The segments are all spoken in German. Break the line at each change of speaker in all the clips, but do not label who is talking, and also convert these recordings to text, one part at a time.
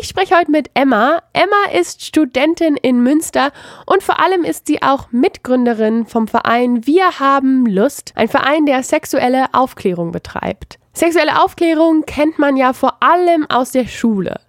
Ich spreche heute mit Emma. Emma ist Studentin in Münster und vor allem ist sie auch Mitgründerin vom Verein Wir haben Lust, ein Verein, der sexuelle Aufklärung betreibt. Sexuelle Aufklärung kennt man ja vor allem aus der Schule.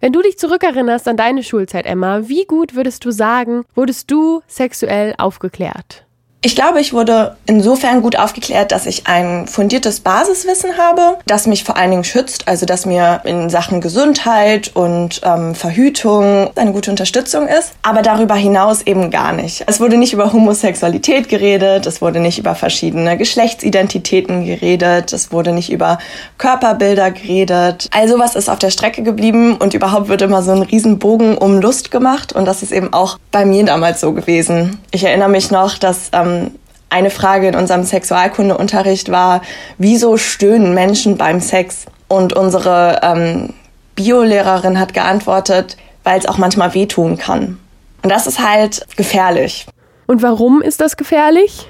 Wenn du dich zurückerinnerst an deine Schulzeit, Emma, wie gut würdest du sagen, wurdest du sexuell aufgeklärt?
Ich glaube, ich wurde insofern gut aufgeklärt, dass ich ein fundiertes Basiswissen habe, das mich vor allen Dingen schützt, also dass mir in Sachen Gesundheit und ähm, Verhütung eine gute Unterstützung ist, aber darüber hinaus eben gar nicht. Es wurde nicht über Homosexualität geredet, es wurde nicht über verschiedene Geschlechtsidentitäten geredet, es wurde nicht über Körperbilder geredet. All sowas ist auf der Strecke geblieben und überhaupt wird immer so ein Riesenbogen um Lust gemacht und das ist eben auch bei mir damals so gewesen. Ich erinnere mich noch, dass ähm, ähm, eine Frage in unserem Sexualkundeunterricht war, wieso stöhnen Menschen beim Sex? Und unsere ähm, Biolehrerin hat geantwortet, weil es auch manchmal wehtun kann. Und das ist halt gefährlich.
Und warum ist das gefährlich?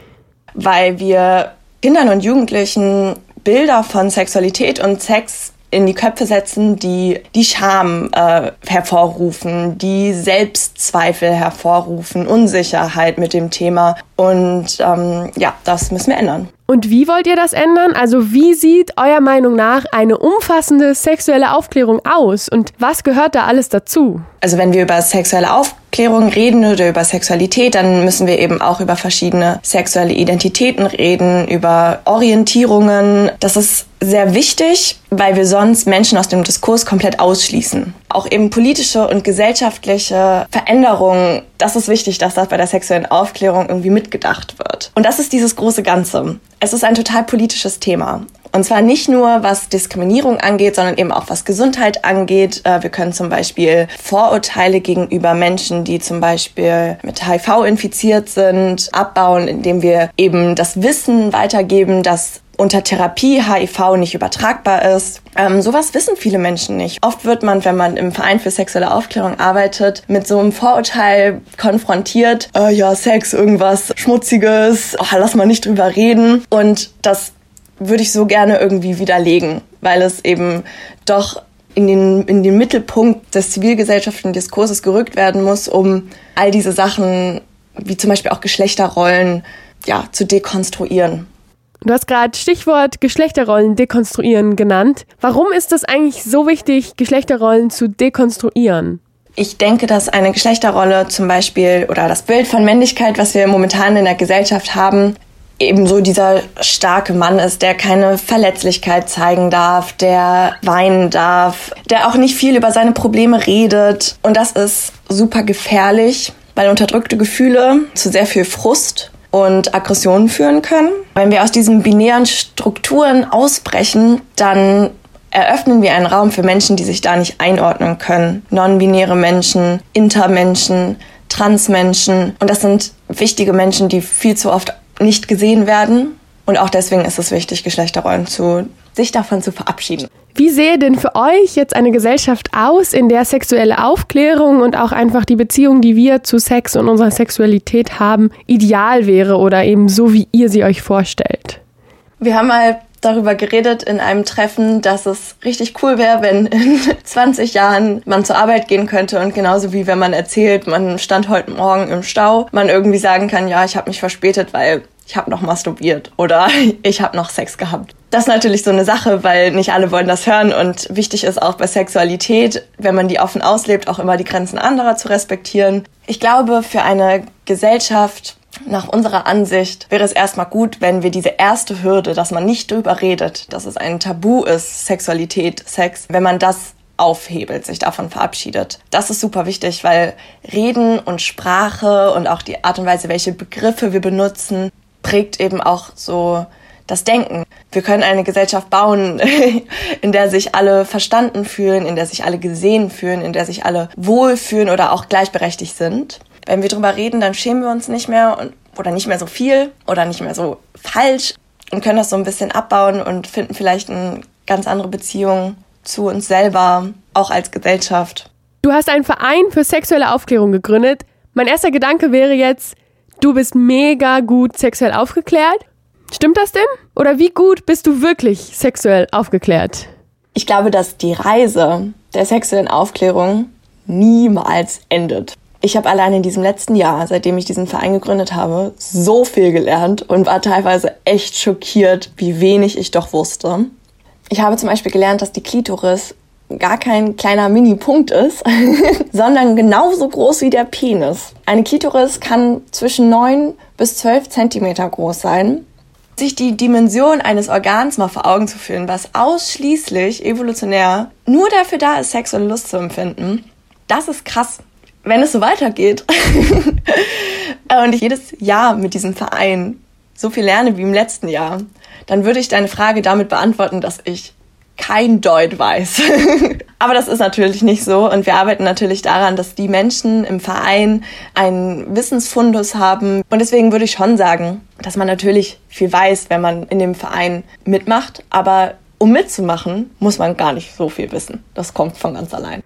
Weil wir Kindern und Jugendlichen Bilder von Sexualität und Sex in die Köpfe setzen, die die Scham äh, hervorrufen, die Selbstzweifel hervorrufen, Unsicherheit mit dem Thema. Und ähm, ja, das müssen wir ändern.
Und wie wollt ihr das ändern? Also wie sieht eurer Meinung nach eine umfassende sexuelle Aufklärung aus und was gehört da alles dazu?
Also wenn wir über sexuelle Aufklärung reden oder über Sexualität, dann müssen wir eben auch über verschiedene sexuelle Identitäten reden, über Orientierungen. Das ist sehr wichtig, weil wir sonst Menschen aus dem Diskurs komplett ausschließen. Auch eben politische und gesellschaftliche Veränderungen, das ist wichtig, dass das bei der sexuellen Aufklärung irgendwie mitgedacht wird. Und das ist dieses große Ganze. Es ist ein total politisches Thema. Und zwar nicht nur, was Diskriminierung angeht, sondern eben auch was Gesundheit angeht. Äh, wir können zum Beispiel Vorurteile gegenüber Menschen, die zum Beispiel mit HIV infiziert sind, abbauen, indem wir eben das Wissen weitergeben, dass unter Therapie HIV nicht übertragbar ist. Ähm, sowas wissen viele Menschen nicht. Oft wird man, wenn man im Verein für sexuelle Aufklärung arbeitet, mit so einem Vorurteil konfrontiert. Äh, ja, Sex, irgendwas Schmutziges, oh, lass mal nicht drüber reden. Und das würde ich so gerne irgendwie widerlegen, weil es eben doch in den, in den Mittelpunkt des zivilgesellschaftlichen Diskurses gerückt werden muss, um all diese Sachen, wie zum Beispiel auch Geschlechterrollen, ja, zu dekonstruieren.
Du hast gerade Stichwort Geschlechterrollen dekonstruieren genannt. Warum ist es eigentlich so wichtig, Geschlechterrollen zu dekonstruieren?
Ich denke, dass eine Geschlechterrolle zum Beispiel oder das Bild von Männlichkeit, was wir momentan in der Gesellschaft haben, ebenso dieser starke Mann ist, der keine Verletzlichkeit zeigen darf, der weinen darf, der auch nicht viel über seine Probleme redet. Und das ist super gefährlich, weil unterdrückte Gefühle zu sehr viel Frust und Aggressionen führen können. Wenn wir aus diesen binären Strukturen ausbrechen, dann eröffnen wir einen Raum für Menschen, die sich da nicht einordnen können. Non-binäre Menschen, Intermenschen, Transmenschen. Und das sind wichtige Menschen, die viel zu oft nicht gesehen werden. Und auch deswegen ist es wichtig, Geschlechterrollen zu sich davon zu verabschieden.
Wie sehe denn für euch jetzt eine Gesellschaft aus, in der sexuelle Aufklärung und auch einfach die Beziehung, die wir zu Sex und unserer Sexualität haben, ideal wäre oder eben so, wie ihr sie euch vorstellt?
Wir haben mal darüber geredet in einem Treffen, dass es richtig cool wäre, wenn in 20 Jahren man zur Arbeit gehen könnte und genauso wie wenn man erzählt, man stand heute Morgen im Stau, man irgendwie sagen kann, ja, ich habe mich verspätet, weil ich habe noch masturbiert oder ich habe noch Sex gehabt. Das ist natürlich so eine Sache, weil nicht alle wollen das hören und wichtig ist auch bei Sexualität, wenn man die offen auslebt, auch immer die Grenzen anderer zu respektieren. Ich glaube, für eine Gesellschaft nach unserer Ansicht wäre es erstmal gut, wenn wir diese erste Hürde, dass man nicht drüber redet, dass es ein Tabu ist, Sexualität, Sex, wenn man das aufhebelt, sich davon verabschiedet. Das ist super wichtig, weil Reden und Sprache und auch die Art und Weise, welche Begriffe wir benutzen, prägt eben auch so das Denken. Wir können eine Gesellschaft bauen, in der sich alle verstanden fühlen, in der sich alle gesehen fühlen, in der sich alle wohlfühlen oder auch gleichberechtigt sind. Wenn wir drüber reden, dann schämen wir uns nicht mehr und, oder nicht mehr so viel oder nicht mehr so falsch und können das so ein bisschen abbauen und finden vielleicht eine ganz andere Beziehung zu uns selber, auch als Gesellschaft.
Du hast einen Verein für sexuelle Aufklärung gegründet. Mein erster Gedanke wäre jetzt, du bist mega gut sexuell aufgeklärt. Stimmt das denn? Oder wie gut bist du wirklich sexuell aufgeklärt?
Ich glaube, dass die Reise der sexuellen Aufklärung niemals endet. Ich habe allein in diesem letzten Jahr, seitdem ich diesen Verein gegründet habe, so viel gelernt und war teilweise echt schockiert, wie wenig ich doch wusste. Ich habe zum Beispiel gelernt, dass die Klitoris gar kein kleiner Mini-Punkt ist, sondern genauso groß wie der Penis. Eine Klitoris kann zwischen 9 bis 12 Zentimeter groß sein. Sich die Dimension eines Organs mal vor Augen zu führen, was ausschließlich evolutionär nur dafür da ist, sexuelle Lust zu empfinden, das ist krass. Wenn es so weitergeht und ich jedes Jahr mit diesem Verein so viel lerne wie im letzten Jahr, dann würde ich deine Frage damit beantworten, dass ich kein Deut weiß. Aber das ist natürlich nicht so und wir arbeiten natürlich daran, dass die Menschen im Verein einen Wissensfundus haben. Und deswegen würde ich schon sagen, dass man natürlich viel weiß, wenn man in dem Verein mitmacht. Aber um mitzumachen, muss man gar nicht so viel wissen. Das kommt von ganz allein.